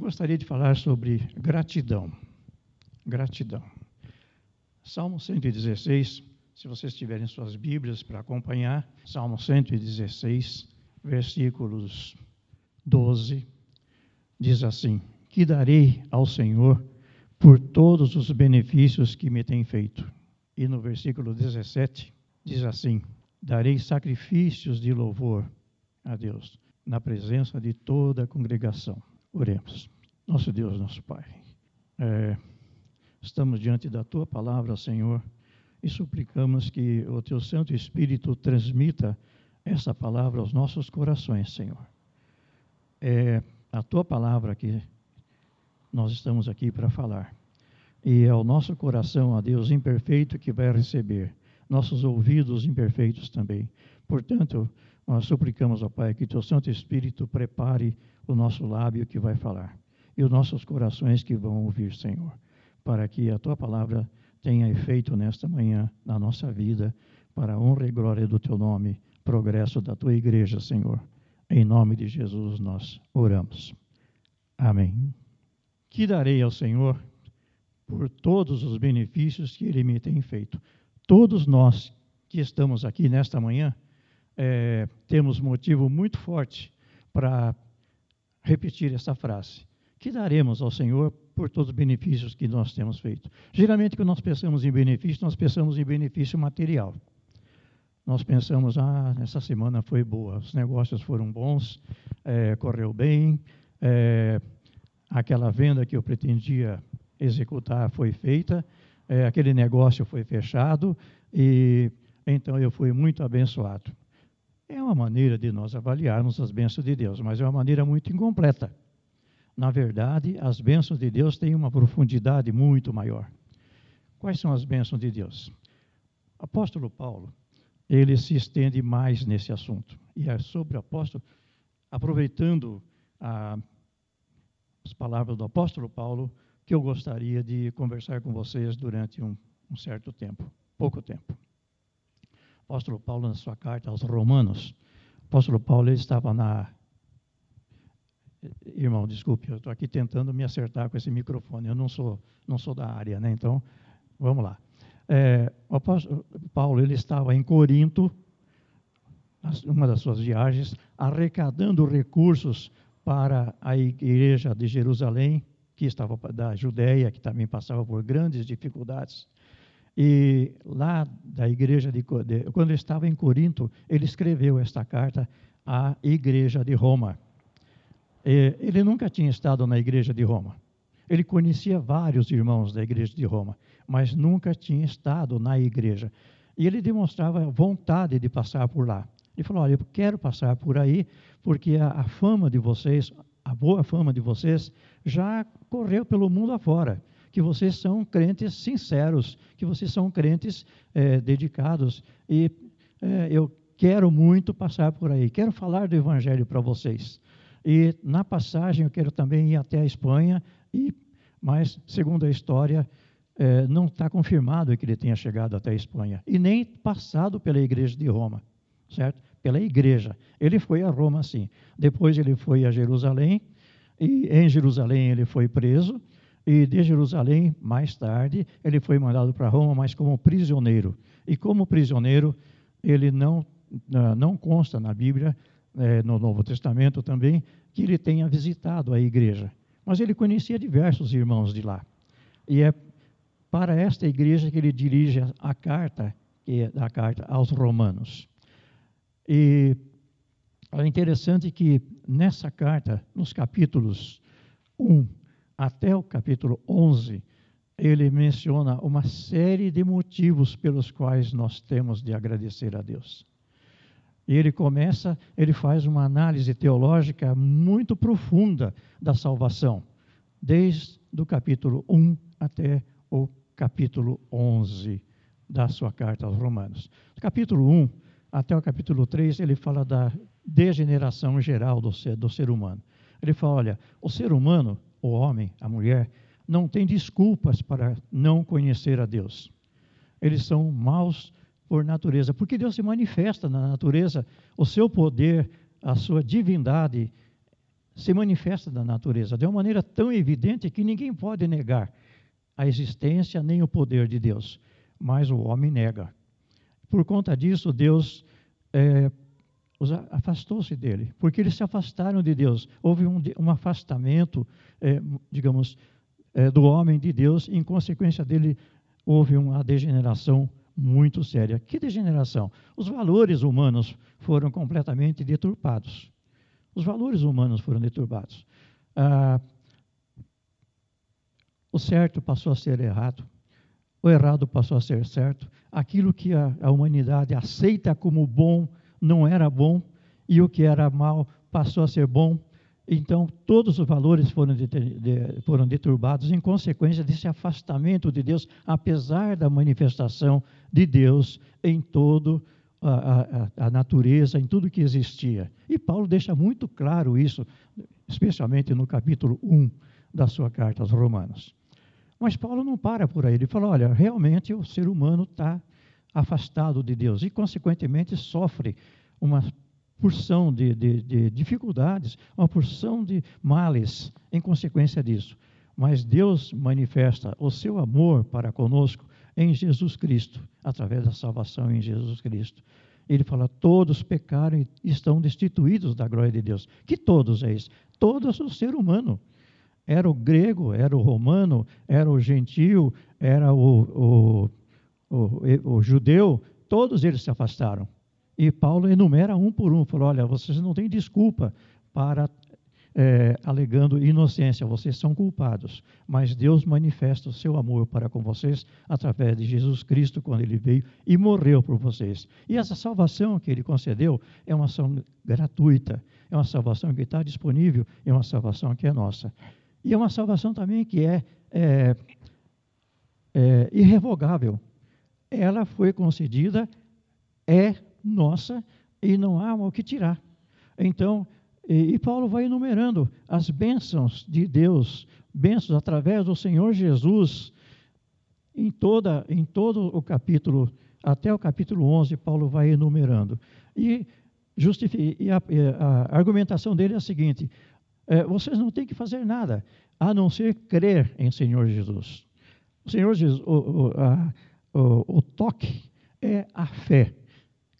gostaria de falar sobre gratidão. Gratidão. Salmo 116, se vocês tiverem suas Bíblias para acompanhar, Salmo 116, versículos 12, diz assim: Que darei ao Senhor por todos os benefícios que me tem feito. E no versículo 17, diz assim: Darei sacrifícios de louvor a Deus, na presença de toda a congregação. Oremos. Nosso Deus, nosso Pai, é, estamos diante da Tua palavra, Senhor, e suplicamos que o Teu Santo Espírito transmita essa palavra aos nossos corações, Senhor. É a Tua palavra que nós estamos aqui para falar. E é o nosso coração, a Deus imperfeito, que vai receber, nossos ouvidos imperfeitos também. Portanto, nós suplicamos ao Pai que Teu Santo Espírito prepare o nosso lábio que vai falar e os nossos corações que vão ouvir, Senhor, para que a Tua palavra tenha efeito nesta manhã na nossa vida, para a honra e glória do Teu nome, progresso da Tua igreja, Senhor. Em nome de Jesus nós oramos. Amém. Que darei ao Senhor por todos os benefícios que Ele me tem feito. Todos nós que estamos aqui nesta manhã é, temos motivo muito forte para repetir essa frase. Que daremos ao Senhor por todos os benefícios que nós temos feito. Geralmente, quando nós pensamos em benefício, nós pensamos em benefício material. Nós pensamos, ah, essa semana foi boa, os negócios foram bons, é, correu bem, é, aquela venda que eu pretendia executar foi feita, é, aquele negócio foi fechado e então eu fui muito abençoado. Uma maneira de nós avaliarmos as bênçãos de Deus, mas é uma maneira muito incompleta na verdade, as bênçãos de Deus têm uma profundidade muito maior. Quais são as bênçãos de Deus? Apóstolo Paulo, ele se estende mais nesse assunto. E é sobre o apóstolo, aproveitando a, as palavras do apóstolo Paulo, que eu gostaria de conversar com vocês durante um, um certo tempo, pouco tempo. Apóstolo Paulo, na sua carta aos Romanos, o apóstolo Paulo estava na Irmão, desculpe, eu estou aqui tentando me acertar com esse microfone. Eu não sou, não sou da área, né? Então, vamos lá. É, o apóstolo Paulo ele estava em Corinto, uma das suas viagens, arrecadando recursos para a igreja de Jerusalém, que estava da Judéia, que também passava por grandes dificuldades. E lá da igreja de quando estava em Corinto, ele escreveu esta carta à igreja de Roma. Ele nunca tinha estado na igreja de Roma. Ele conhecia vários irmãos da igreja de Roma, mas nunca tinha estado na igreja. E ele demonstrava vontade de passar por lá. Ele falou: Olha, eu quero passar por aí, porque a, a fama de vocês, a boa fama de vocês, já correu pelo mundo afora. Que vocês são crentes sinceros, que vocês são crentes é, dedicados. E é, eu quero muito passar por aí, quero falar do Evangelho para vocês. E na passagem eu quero também ir até a Espanha, e, mas, segundo a história, é, não está confirmado que ele tenha chegado até a Espanha, e nem passado pela igreja de Roma, certo? Pela igreja. Ele foi a Roma, sim. Depois ele foi a Jerusalém, e em Jerusalém ele foi preso, e de Jerusalém, mais tarde, ele foi mandado para Roma, mas como prisioneiro. E como prisioneiro, ele não, não consta na Bíblia é, no Novo Testamento também, que ele tenha visitado a igreja. Mas ele conhecia diversos irmãos de lá. E é para esta igreja que ele dirige a carta, que é a carta aos romanos. E é interessante que nessa carta, nos capítulos 1 até o capítulo 11, ele menciona uma série de motivos pelos quais nós temos de agradecer a Deus. E ele começa, ele faz uma análise teológica muito profunda da salvação, desde o capítulo 1 até o capítulo 11 da sua carta aos Romanos. Do capítulo 1 até o capítulo 3, ele fala da degeneração geral do ser, do ser humano. Ele fala: olha, o ser humano, o homem, a mulher, não tem desculpas para não conhecer a Deus. Eles são maus por natureza, porque Deus se manifesta na natureza, o seu poder, a sua divindade se manifesta na natureza de uma maneira tão evidente que ninguém pode negar a existência nem o poder de Deus, mas o homem nega. Por conta disso, Deus é, afastou-se dele, porque eles se afastaram de Deus. Houve um, um afastamento, é, digamos, é, do homem de Deus, e em consequência dele, houve uma degeneração muito séria. Que degeneração? Os valores humanos foram completamente deturpados. Os valores humanos foram deturpados. Ah, o certo passou a ser errado. O errado passou a ser certo. Aquilo que a, a humanidade aceita como bom não era bom. E o que era mal passou a ser bom. Então, todos os valores foram, de, de, foram deturbados em consequência desse afastamento de Deus, apesar da manifestação de Deus em todo a, a, a, natureza, em tudo que existia. E Paulo deixa muito claro isso, especialmente no capítulo 1 da sua carta aos Romanos. Mas Paulo não para por aí. Ele fala: olha, realmente o ser humano está afastado de Deus e, consequentemente, sofre uma porção de, de, de, dificuldades, uma porção de males em consequência disso. Mas Deus manifesta o seu amor para conosco em Jesus Cristo, através da salvação em Jesus Cristo. Ele fala: todos pecaram e estão destituídos da glória de Deus. Que todos é isso? Todos o ser humano. Era o grego, era o romano, era o gentil, era o, o, o, judeu, todos eles se afastaram. E Paulo enumera um por um, falou: olha, vocês não têm desculpa para é, alegando inocência, vocês são culpados, mas Deus manifesta o seu amor para com vocês através de Jesus Cristo, quando ele veio e morreu por vocês. E essa salvação que ele concedeu é uma salvação gratuita, é uma salvação que está disponível, é uma salvação que é nossa. E é uma salvação também que é, é, é irrevogável. Ela foi concedida, é nossa e não há o que tirar. Então, e, e, Paulo vai enumerando as bênçãos de Deus, bênçãos através do Senhor Jesus, em, toda, em todo o capítulo, até o capítulo 11, Paulo vai enumerando. E, e a, a, argumentação dele é a seguinte: é, vocês não têm que fazer nada, a não ser crer em Senhor Jesus. O Senhor Jesus, o, o, a, o, o toque é a fé.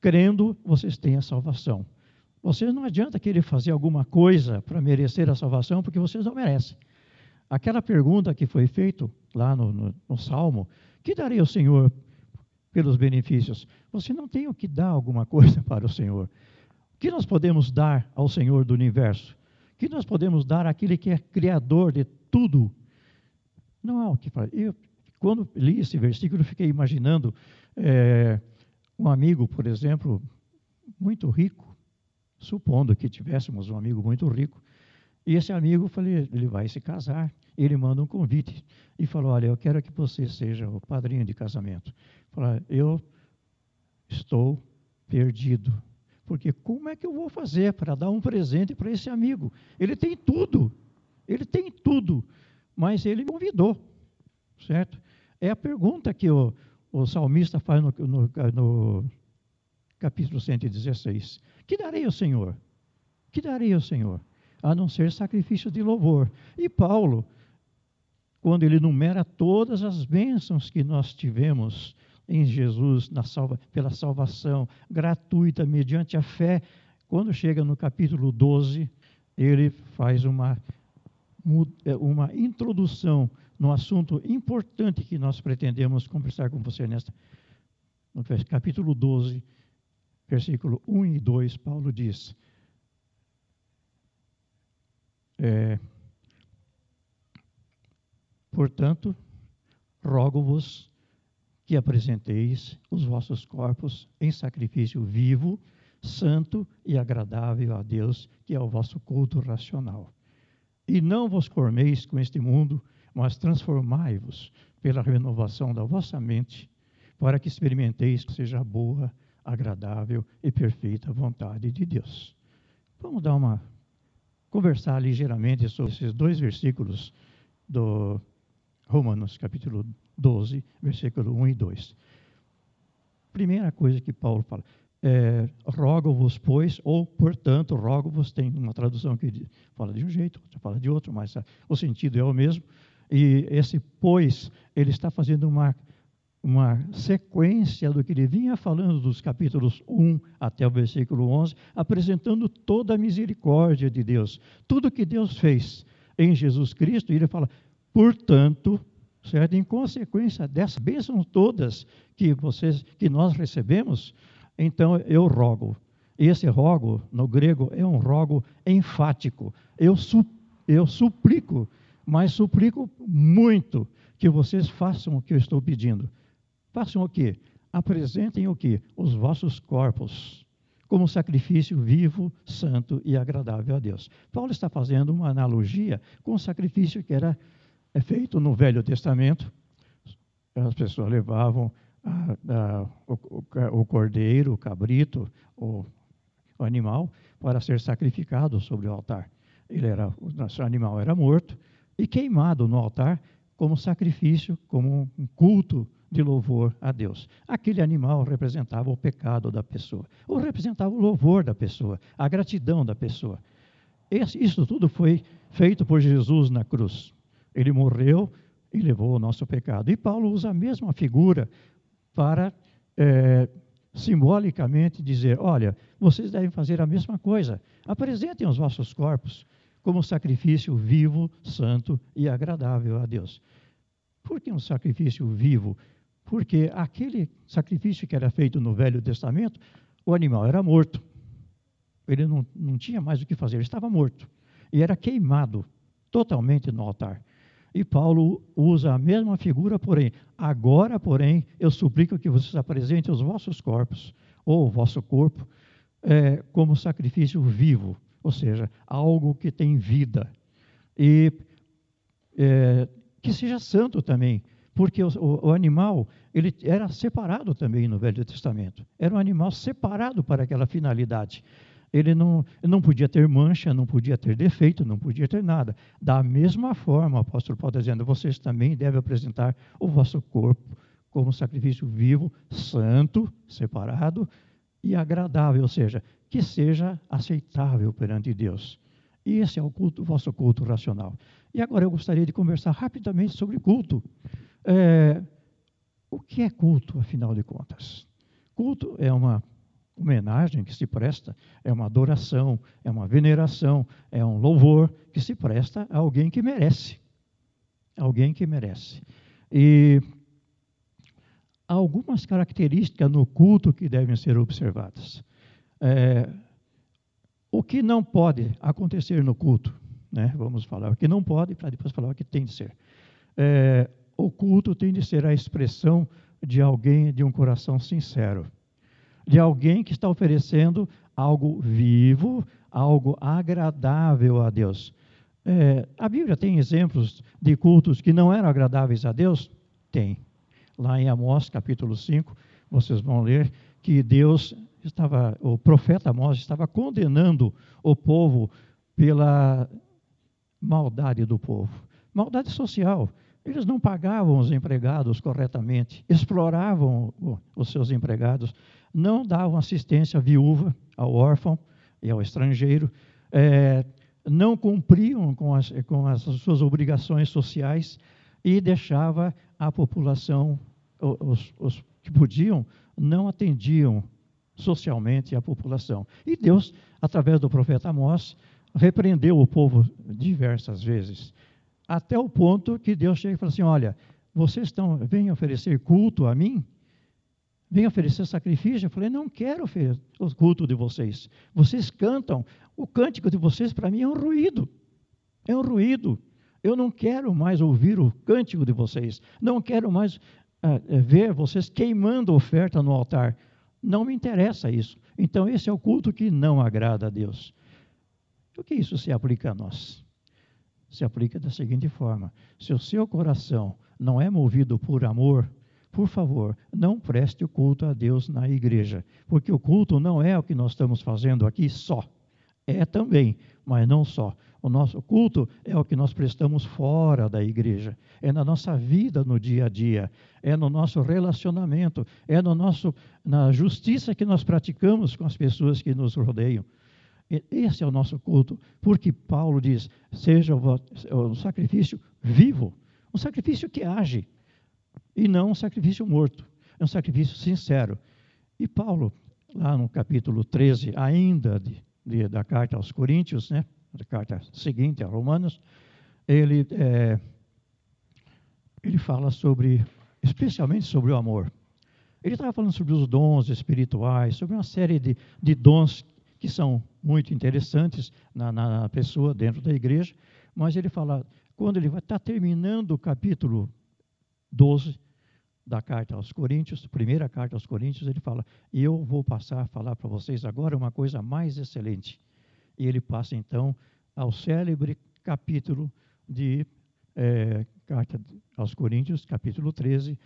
Crendo, vocês têm a salvação. Vocês não adianta querer fazer alguma coisa para merecer a salvação, porque vocês não merecem. Aquela pergunta que foi feita lá no, no, no Salmo, que daria o Senhor pelos benefícios? Você não tem o que dar alguma coisa para o Senhor. O que nós podemos dar ao Senhor do universo? O que nós podemos dar àquele que é criador de tudo? Não há o que fazer. Eu, quando li esse versículo, fiquei imaginando é, um amigo, por exemplo, muito rico, supondo que tivéssemos um amigo muito rico, e esse amigo, falei, ele vai se casar, ele manda um convite e falou, olha, eu quero que você seja o padrinho de casamento. Falei, eu estou perdido, porque como é que eu vou fazer para dar um presente para esse amigo? Ele tem tudo, ele tem tudo, mas ele me convidou, certo? É a pergunta que o, o salmista faz no, no, no capítulo 116. Que darei ao Senhor? Que darei ao Senhor? A não ser sacrifício de louvor. E Paulo, quando ele numera todas as bênçãos que nós tivemos em Jesus salva, pela salvação gratuita mediante a fé, quando chega no capítulo 12, ele faz uma, uma introdução no assunto importante que nós pretendemos conversar com você nesta. No capítulo 12, versículo 1 e 2, Paulo diz: é, Portanto, rogo-vos que apresenteis os vossos corpos em sacrifício vivo, santo e agradável a Deus, que é o vosso culto racional. E não vos formeis com este mundo, mas transformai-vos pela renovação da vossa mente, para que experimenteis que seja boa, agradável e perfeita vontade de Deus. Vamos dar uma conversar ligeiramente sobre esses dois versículos do Romanos, capítulo 12, versículo 1 e 2. Primeira coisa que Paulo fala: é, rogo-vos, pois, ou portanto, rogo-vos, tem uma tradução que fala de um jeito, outra fala de outro, mas o sentido é o mesmo. E esse pois, ele está fazendo uma, uma sequência do que ele vinha falando dos capítulos 1 até o versículo 11, apresentando toda a misericórdia de Deus, tudo que Deus fez em Jesus Cristo, e ele fala, portanto, certo? Em consequência dessas bênçãos todas que vocês, que nós recebemos, então eu rogo. Esse rogo, no grego, é um rogo enfático. Eu, su, eu suplico, mas suplico muito que vocês façam o que eu estou pedindo. Façam o quê? Apresentem o quê? Os vossos corpos como sacrifício vivo, santo e agradável a Deus. Paulo está fazendo uma analogia com o sacrifício que era é feito no Velho Testamento. As pessoas levavam a, a, o, o, cordeiro, o cabrito, o, o, animal, para ser sacrificado sobre o altar. Ele era, o animal era morto e queimado no altar como sacrifício, como um culto de louvor a Deus. Aquele animal representava o pecado da pessoa, ou representava o louvor da pessoa, a gratidão da pessoa. Isso tudo foi feito por Jesus na cruz. Ele morreu e levou o nosso pecado. E Paulo usa a mesma figura para é, simbolicamente dizer: olha, vocês devem fazer a mesma coisa. Apresentem os vossos corpos como sacrifício vivo, santo e agradável a Deus. Por que um sacrifício vivo? Porque aquele sacrifício que era feito no Velho Testamento, o animal era morto. Ele não, não tinha mais o que fazer, ele estava morto. E era queimado totalmente no altar. E Paulo usa a mesma figura, porém, agora, porém, eu suplico que vocês apresentem os vossos corpos, ou o vosso corpo, é, como sacrifício vivo, ou seja, algo que tem vida. E é, que seja santo também, porque o, o, animal ele era separado também no Velho Testamento. Era um animal separado para aquela finalidade ele não, não podia ter mancha, não podia ter defeito, não podia ter nada. Da mesma forma, o apóstolo Paulo está dizendo, vocês também devem apresentar o vosso corpo como sacrifício vivo, santo, separado e agradável, ou seja, que seja aceitável perante Deus. E esse é o culto, o vosso culto racional. E agora eu gostaria de conversar rapidamente sobre culto. É, o que é culto, afinal de contas? Culto é uma homenagem que se presta, é uma adoração, é uma veneração, é um louvor que se presta a alguém que merece. Alguém que merece. E há algumas características no culto que devem ser observadas. É, o que não pode acontecer no culto, né? vamos falar o que não pode, para depois falar o que tem de ser. É, o culto tem de ser a expressão de alguém de um coração sincero de alguém que está oferecendo algo vivo, algo agradável a Deus. É, a Bíblia tem exemplos de cultos que não eram agradáveis a Deus? Tem. Lá em Amós, capítulo 5, vocês vão ler que Deus estava, o profeta Amós estava condenando o povo pela maldade do povo. Maldade social. Eles não pagavam os empregados corretamente, exploravam os seus empregados não davam assistência à viúva, ao órfão e ao estrangeiro, é, não cumpriam com as, com as suas obrigações sociais e deixava a população, os, os que podiam, não atendiam socialmente a população. E Deus, através do profeta Amós, repreendeu o povo diversas vezes, até o ponto que Deus chega e fala assim: Olha, vocês estão, vêm oferecer culto a mim, vem oferecer sacrifício. Eu falei, não quero o culto de vocês. Vocês cantam. O cântico de vocês, para mim, é um ruído. É um ruído. Eu não quero mais ouvir o cântico de vocês. Não quero mais uh, ver vocês queimando oferta no altar. Não me interessa isso. Então, esse é o culto que não agrada a Deus. O que isso se aplica a nós? Se aplica da seguinte forma: se o seu coração não é movido por amor, por favor, não preste o culto a Deus na igreja, porque o culto não é o que nós estamos fazendo aqui só. É também, mas não só. O nosso culto é o que nós prestamos fora da igreja, é na nossa vida no dia a dia, é no nosso relacionamento, é no nosso na justiça que nós praticamos com as pessoas que nos rodeiam. Esse é o nosso culto, porque Paulo diz: seja um sacrifício vivo, um sacrifício que age, e não um sacrifício morto, é um sacrifício sincero. E Paulo, lá no capítulo 13, ainda de, de, da carta aos Coríntios, né? Da carta seguinte a Romanos, ele, é, ele fala sobre, especialmente sobre o amor. Ele estava falando sobre os dons espirituais, sobre uma série de, de dons que são muito interessantes na, na, pessoa dentro da igreja, mas ele fala, quando ele vai estar tá terminando o capítulo 12 da carta aos Coríntios, primeira carta aos Coríntios, ele fala, eu vou passar a falar para vocês agora uma coisa mais excelente e ele passa então ao célebre capítulo de é, Carta aos Coríntios, capítulo 13,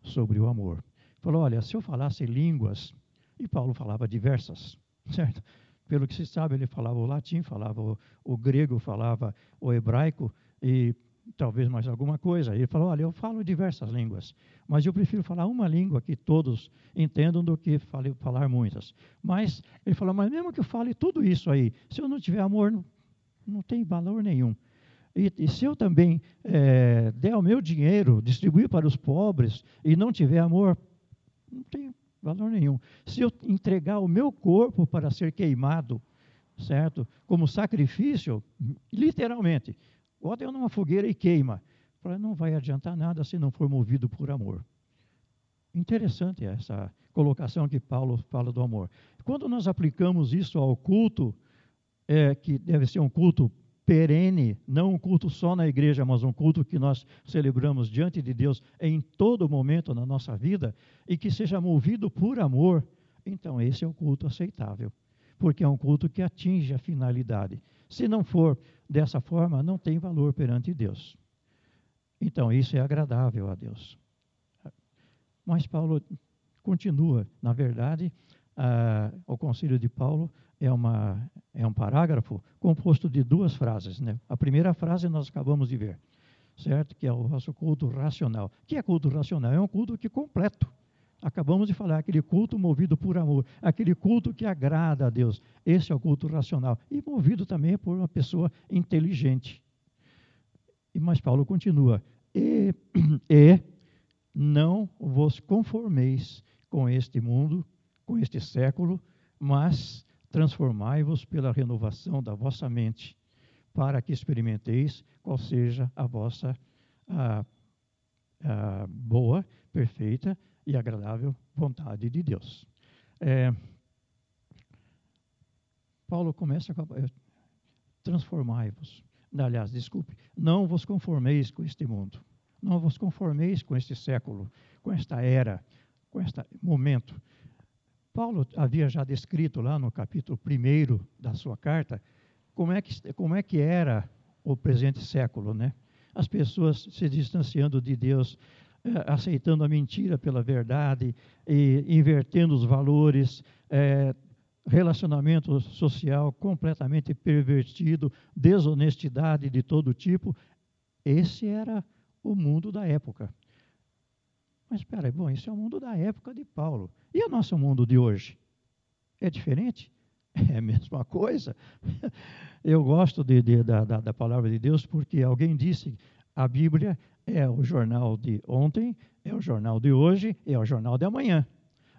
sobre o amor. Falou: olha, se eu falasse línguas, e Paulo falava diversas, certo? Pelo que se sabe, ele falava o latim, falava o, o grego, falava o hebraico e talvez mais alguma coisa. Ele falou: Olha, eu falo diversas línguas, mas eu prefiro falar uma língua que todos entendam do que falar muitas. Mas ele falou: Mas mesmo que eu fale tudo isso aí, se eu não tiver amor, não, não tem valor nenhum. E, e se eu também é, der o meu dinheiro, distribuir para os pobres e não tiver amor, não tem valor nenhum. Se eu entregar o meu corpo para ser queimado, certo? Como sacrifício, literalmente, Bota eu numa fogueira e queima. Não vai adiantar nada se não for movido por amor. Interessante essa colocação que Paulo fala do amor. Quando nós aplicamos isso ao culto, é, que deve ser um culto perene, não um culto só na igreja, mas um culto que nós celebramos diante de Deus em todo momento na nossa vida e que seja movido por amor, então esse é o culto aceitável, porque é um culto que atinge a finalidade. Se não for dessa forma, não tem valor perante Deus. Então, isso é agradável a Deus. Mas Paulo continua. Na verdade, o conselho de Paulo é, uma, é um parágrafo composto de duas frases. Né? A primeira frase nós acabamos de ver, certo? Que é o nosso culto racional. O que é culto racional? É um culto que completo. Acabamos de falar, aquele culto movido por amor, aquele culto que agrada a Deus. Esse é o culto racional. E movido também por uma pessoa inteligente. E Mas Paulo continua: e, e não vos conformeis com este mundo, com este século, mas transformai-vos pela renovação da vossa mente, para que experimenteis qual seja a vossa a, a boa, perfeita e agradável vontade de Deus. É, Paulo começa com transformai-vos. Aliás, desculpe, não vos conformeis com este mundo, não vos conformeis com este século, com esta era, com este momento. Paulo havia já descrito lá no capítulo 1 da sua carta como é que, como é que era o presente século, né? As pessoas se distanciando de Deus, aceitando a mentira pela verdade e invertendo os valores, é, relacionamento social completamente pervertido, desonestidade de todo tipo. Esse era o mundo da época. Mas espera aí, bom, isso é o mundo da época de Paulo. E o nosso mundo de hoje? É diferente? É a mesma coisa. Eu gosto de, de, da, da, palavra de Deus porque alguém disse a Bíblia é o jornal de ontem, é o jornal de hoje, é o jornal de amanhã.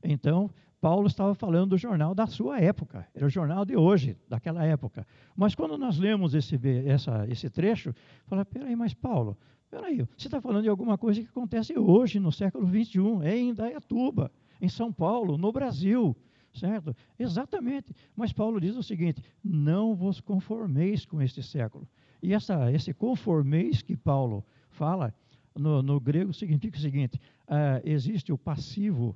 Então, Paulo estava falando do jornal da sua época, era o jornal de hoje, daquela época. Mas quando nós lemos esse, essa, esse trecho, fala, peraí, mas Paulo, peraí, você está falando de alguma coisa que acontece hoje, no século XXI, é em Indaiatuba, em São Paulo, no Brasil, certo? Exatamente. Mas Paulo diz o seguinte: não vos conformeis com este século. E essa, esse conformeis que Paulo fala, no, no grego significa o seguinte: uh, existe o passivo,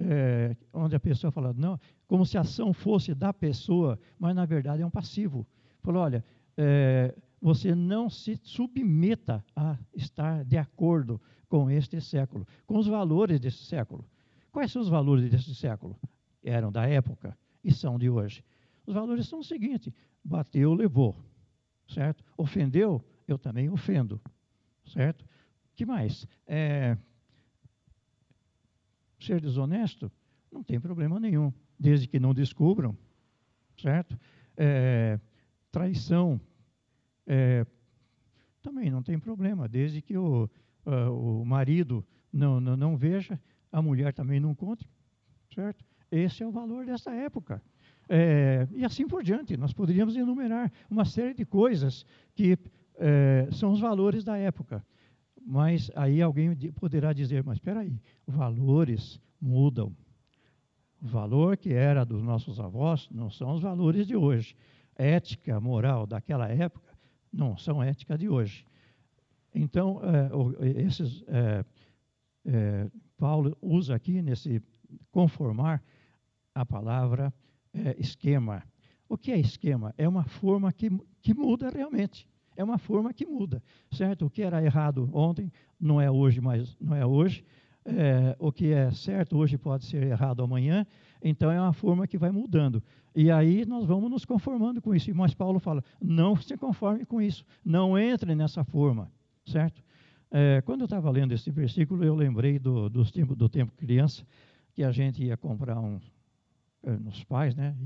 uh, onde a pessoa fala, não, como se a ação fosse da pessoa, mas na verdade é um passivo. Falou, olha, uh, você não se submeta a estar de acordo com este século, com os valores desse século. Quais são os valores desse século? Eram da época e são de hoje. Os valores são o seguinte: bateu, levou, certo? Ofendeu, eu também ofendo, certo? que mais? É, ser desonesto não tem problema nenhum, desde que não descubram, certo? É, traição é, também não tem problema, desde que o, uh, o marido não, não, não veja, a mulher também não conte, certo? Esse é o valor dessa época. É, e assim por diante, nós poderíamos enumerar uma série de coisas que é, são os valores da época. Mas aí alguém poderá dizer, mas espera aí, valores mudam. O valor que era dos nossos avós não são os valores de hoje. Ética, moral daquela época não são ética de hoje. Então, é, esses, é, é, Paulo usa aqui nesse conformar a palavra é, esquema. O que é esquema? É uma forma que, que muda realmente. É uma forma que muda, certo? O que era errado ontem não é hoje, mas não é hoje. É, o que é certo hoje pode ser errado amanhã. Então é uma forma que vai mudando. E aí nós vamos nos conformando com isso. Mas Paulo fala: não se conforme com isso, não entre nessa forma, certo? É, quando eu estava lendo esse versículo, eu lembrei do, do, tempo, do tempo criança, que a gente ia comprar um, é, nos pais, né?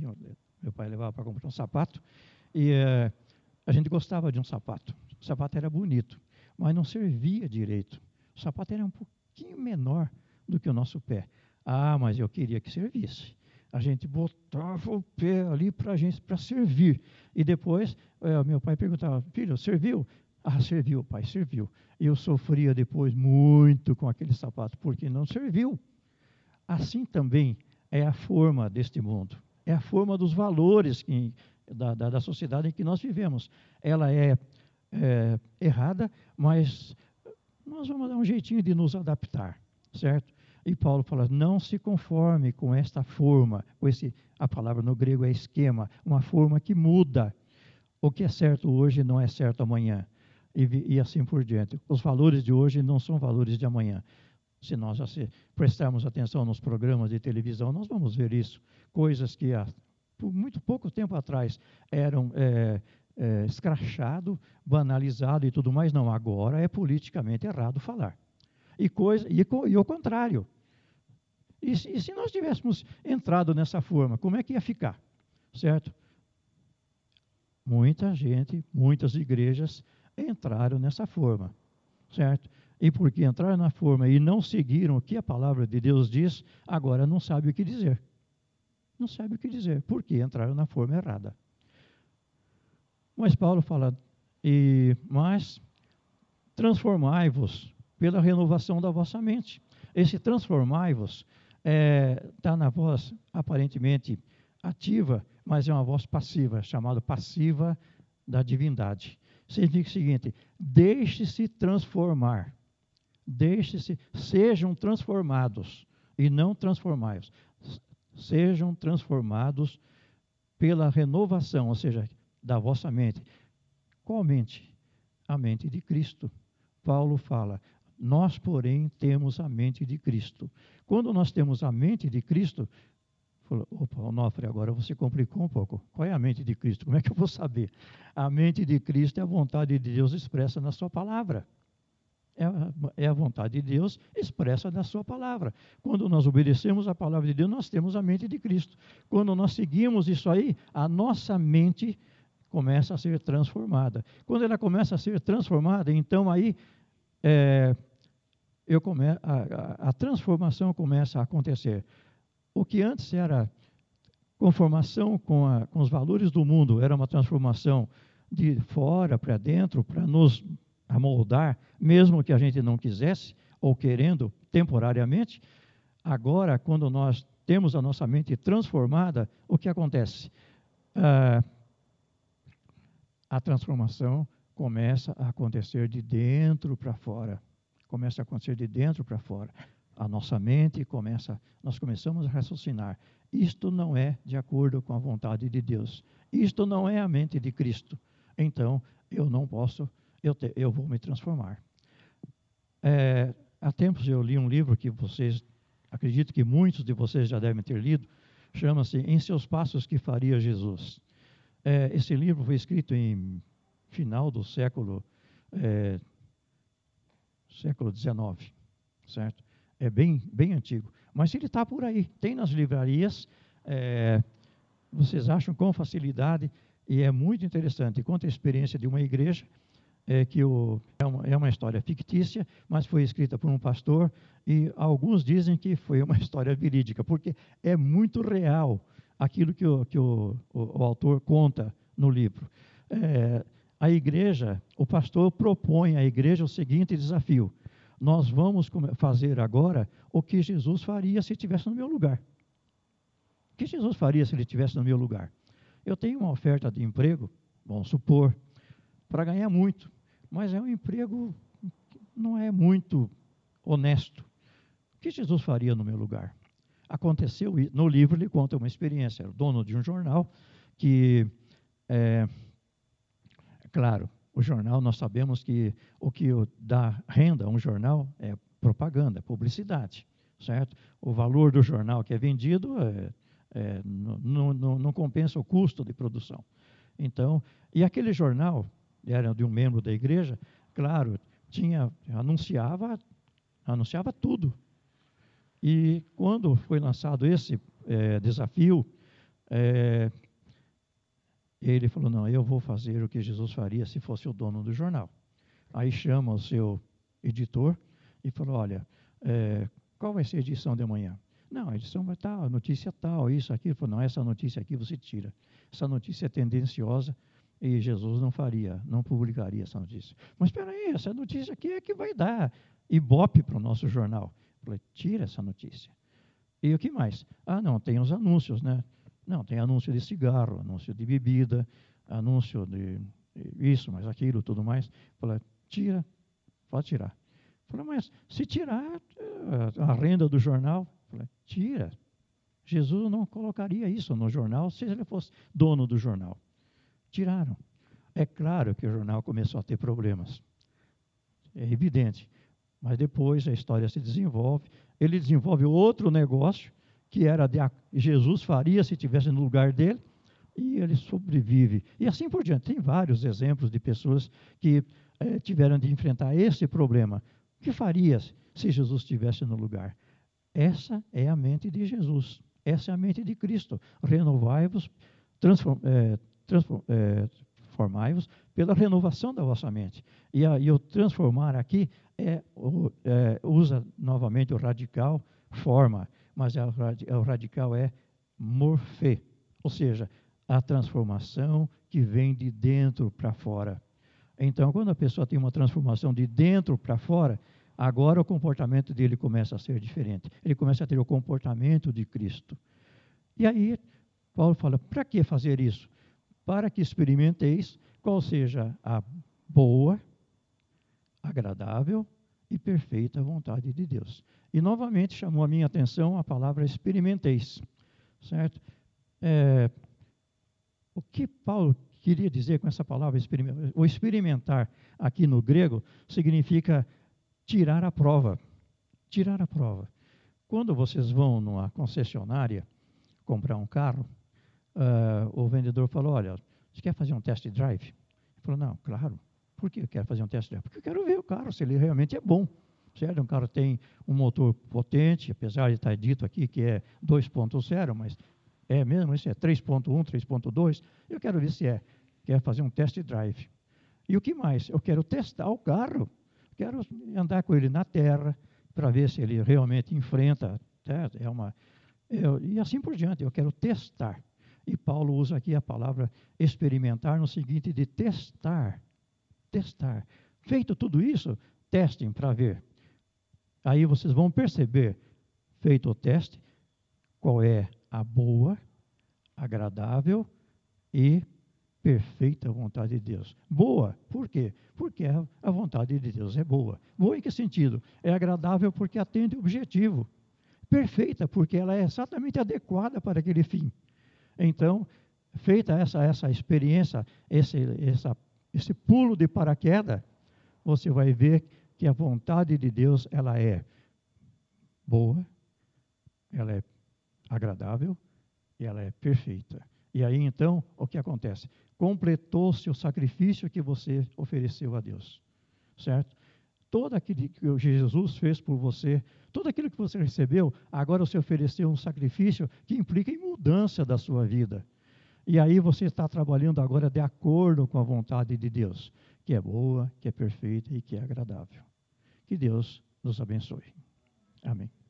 Meu pai levava para comprar um sapato, e é, a gente gostava de um sapato. O sapato era bonito, mas não servia direito. O sapato era um pouquinho menor do que o nosso pé. Ah, mas eu queria que servisse. A gente botava o pé ali para gente para servir. E depois, é, meu pai perguntava: Filho, serviu? Ah, serviu, pai, serviu. Eu sofria depois muito com aquele sapato, porque não serviu. Assim também é a forma deste mundo, é a forma dos valores que, da, da, da sociedade em que nós vivemos. Ela é, é errada, mas nós vamos dar um jeitinho de nos adaptar, certo? E Paulo fala: não se conforme com esta forma, com esse, a palavra no grego é esquema, uma forma que muda. O que é certo hoje não é certo amanhã. E, e assim por diante. Os valores de hoje não são valores de amanhã. Se nós se prestarmos atenção nos programas de televisão, nós vamos ver isso. Coisas que há por muito pouco tempo atrás eram é, é, escrachado, banalizado e tudo mais. Não, agora é politicamente errado falar. E, coisa, e, e o contrário. E, e se nós tivéssemos entrado nessa forma, como é que ia ficar? Certo? Muita gente, muitas igrejas entraram nessa forma, certo? E porque entraram na forma e não seguiram o que a palavra de Deus diz, agora não sabe o que dizer. Não sabe o que dizer, porque entraram na forma errada. Mas Paulo fala, e, mas transformai-vos pela renovação da vossa mente. Esse transformai-vos está é, tá na voz aparentemente ativa, mas é uma voz passiva, chamada passiva da divindade. Significa o seguinte: deixe-se transformar. Deixe-se, sejam transformados e não transformai-vos. Sejam transformados pela renovação, ou seja, da vossa mente. Qual mente? A mente de Cristo. Paulo fala: nós, porém, temos a mente de Cristo. Quando nós temos a mente de Cristo, falou, opa, Onofre, agora você complicou um pouco. Qual é a mente de Cristo? Como é que eu vou saber? A mente de Cristo é a vontade de Deus expressa na sua palavra. É a, é a vontade de Deus expressa na sua palavra. Quando nós obedecemos a palavra de Deus, nós temos a mente de Cristo. Quando nós seguimos isso aí, a nossa mente começa a ser transformada. Quando ela começa a ser transformada, então aí é, eu come, a, a, a transformação começa a acontecer. O que antes era conformação com, a, com os valores do mundo, era uma transformação de fora para dentro, para nos amoldar, mesmo que a gente não quisesse, ou querendo temporariamente. Agora, quando nós temos a nossa mente transformada, o que acontece? Ah, a transformação começa a acontecer de dentro para fora começa a acontecer de dentro para fora. A nossa mente começa, nós começamos a raciocinar. Isto não é de acordo com a vontade de Deus. Isto não é a mente de Cristo. Então, eu não posso, eu, te, eu vou me transformar. É, há tempos eu li um livro que vocês, acredito que muitos de vocês já devem ter lido, chama-se Em Seus Passos que Faria Jesus. É, esse livro foi escrito em final do século é, século XIX, certo? É bem, bem antigo. Mas ele está por aí, tem nas livrarias, é, vocês acham com facilidade, e é muito interessante. Conta a experiência de uma igreja, é, que o, é, uma, é uma história fictícia, mas foi escrita por um pastor, e alguns dizem que foi uma história verídica, porque é muito real aquilo que o, que o, o, o autor conta no livro. É, a igreja, o pastor propõe à igreja o seguinte desafio: nós vamos fazer agora o que Jesus faria se estivesse no meu lugar. O que Jesus faria se ele estivesse no meu lugar? Eu tenho uma oferta de emprego, vamos supor, para ganhar muito, mas é um emprego não é muito honesto. O que Jesus faria no meu lugar? Aconteceu, no livro ele conta uma experiência, era dono de um jornal que é, claro, o jornal, nós sabemos que o que dá renda a um jornal é propaganda, é publicidade, certo? O valor do jornal que é vendido é, é, não, não, não compensa o custo de produção. Então, e aquele jornal, era de um membro da igreja, claro, tinha, anunciava, anunciava tudo. E quando foi lançado esse é, desafio, é, ele falou: Não, eu vou fazer o que Jesus faria se fosse o dono do jornal. Aí chama o seu editor e falou: Olha, é, qual vai ser a edição de amanhã? Não, a edição vai estar, notícia tal, isso, aquilo. Ele falou: Não, essa notícia aqui você tira. Essa notícia é tendenciosa e Jesus não faria, não publicaria essa notícia. Mas espera aí, essa notícia aqui é que vai dar ibope para o nosso jornal. Eu falei: Tira essa notícia. E o que mais? Ah, não, tem os anúncios, né? Não, tem anúncio de cigarro, anúncio de bebida, anúncio de isso, mas aquilo, tudo mais. Fala, tira, pode tirar. Fala, mas se tirar eh, a renda do jornal, fala, tira. Jesus não colocaria isso no jornal se ele fosse dono do jornal. Tiraram. É claro que o jornal começou a ter problemas. É evidente. Mas depois a história se desenvolve. Ele desenvolve outro negócio que era de Jesus faria se estivesse no lugar dele, e ele sobrevive. E assim por diante. Tem vários exemplos de pessoas que eh, tiveram de enfrentar esse problema. O que faria se Jesus estivesse no lugar? Essa é a mente de Jesus. Essa é a mente de Cristo. Renovai-vos, transform, eh, transform, eh, transformai-vos pela renovação da vossa mente. E, a, e o transformar aqui é, o, é, usa novamente o radical forma mas é o radical é morfê, ou seja, a transformação que vem de dentro para fora. Então, quando a pessoa tem uma transformação de dentro para fora, agora o comportamento dele começa a ser diferente. Ele começa a ter o comportamento de Cristo. E aí, Paulo fala: para que fazer isso? Para que experimenteis qual seja a boa, agradável e perfeita vontade de Deus. E novamente chamou a minha atenção a palavra experimenteis, certo? É, o que Paulo queria dizer com essa palavra experimentar? O experimentar aqui no grego significa tirar a prova. Tirar a prova. Quando vocês vão numa concessionária comprar um carro, uh, o vendedor falou: Olha, você quer fazer um test drive? Ele falou: Não, claro. Por que eu quero fazer um test drive? Porque eu quero ver o carro, se ele realmente é bom certo? Um carro tem um motor potente, apesar de estar dito aqui que é 2.0, mas é mesmo, isso é 3.1, 3.2, eu quero ver se é. Quero fazer um test drive. E o que mais? Eu quero testar o carro, quero andar com ele na terra, para ver se ele realmente enfrenta, certo? é uma, eu, e assim por diante, eu quero testar. E Paulo usa aqui a palavra experimentar no seguinte de testar, testar. Feito tudo isso, testem para ver. Aí vocês vão perceber, feito o teste, qual é a boa, agradável e perfeita vontade de Deus. Boa, por quê? Porque a vontade de Deus é boa. Boa em que sentido? É agradável porque atende o objetivo. Perfeita, porque ela é exatamente adequada para aquele fim. Então, feita essa, essa experiência, esse, essa, esse pulo de paraquedas, você vai ver que a vontade de Deus ela é boa, ela é agradável e ela é perfeita. E aí então, o que acontece? Completou-se o sacrifício que você ofereceu a Deus. Certo? Todo aquilo que Jesus fez por você, tudo aquilo que você recebeu, agora você ofereceu um sacrifício que implica em mudança da sua vida. E aí você está trabalhando agora de acordo com a vontade de Deus, que é boa, que é perfeita e que é agradável. Que Deus nos abençoe. Amém.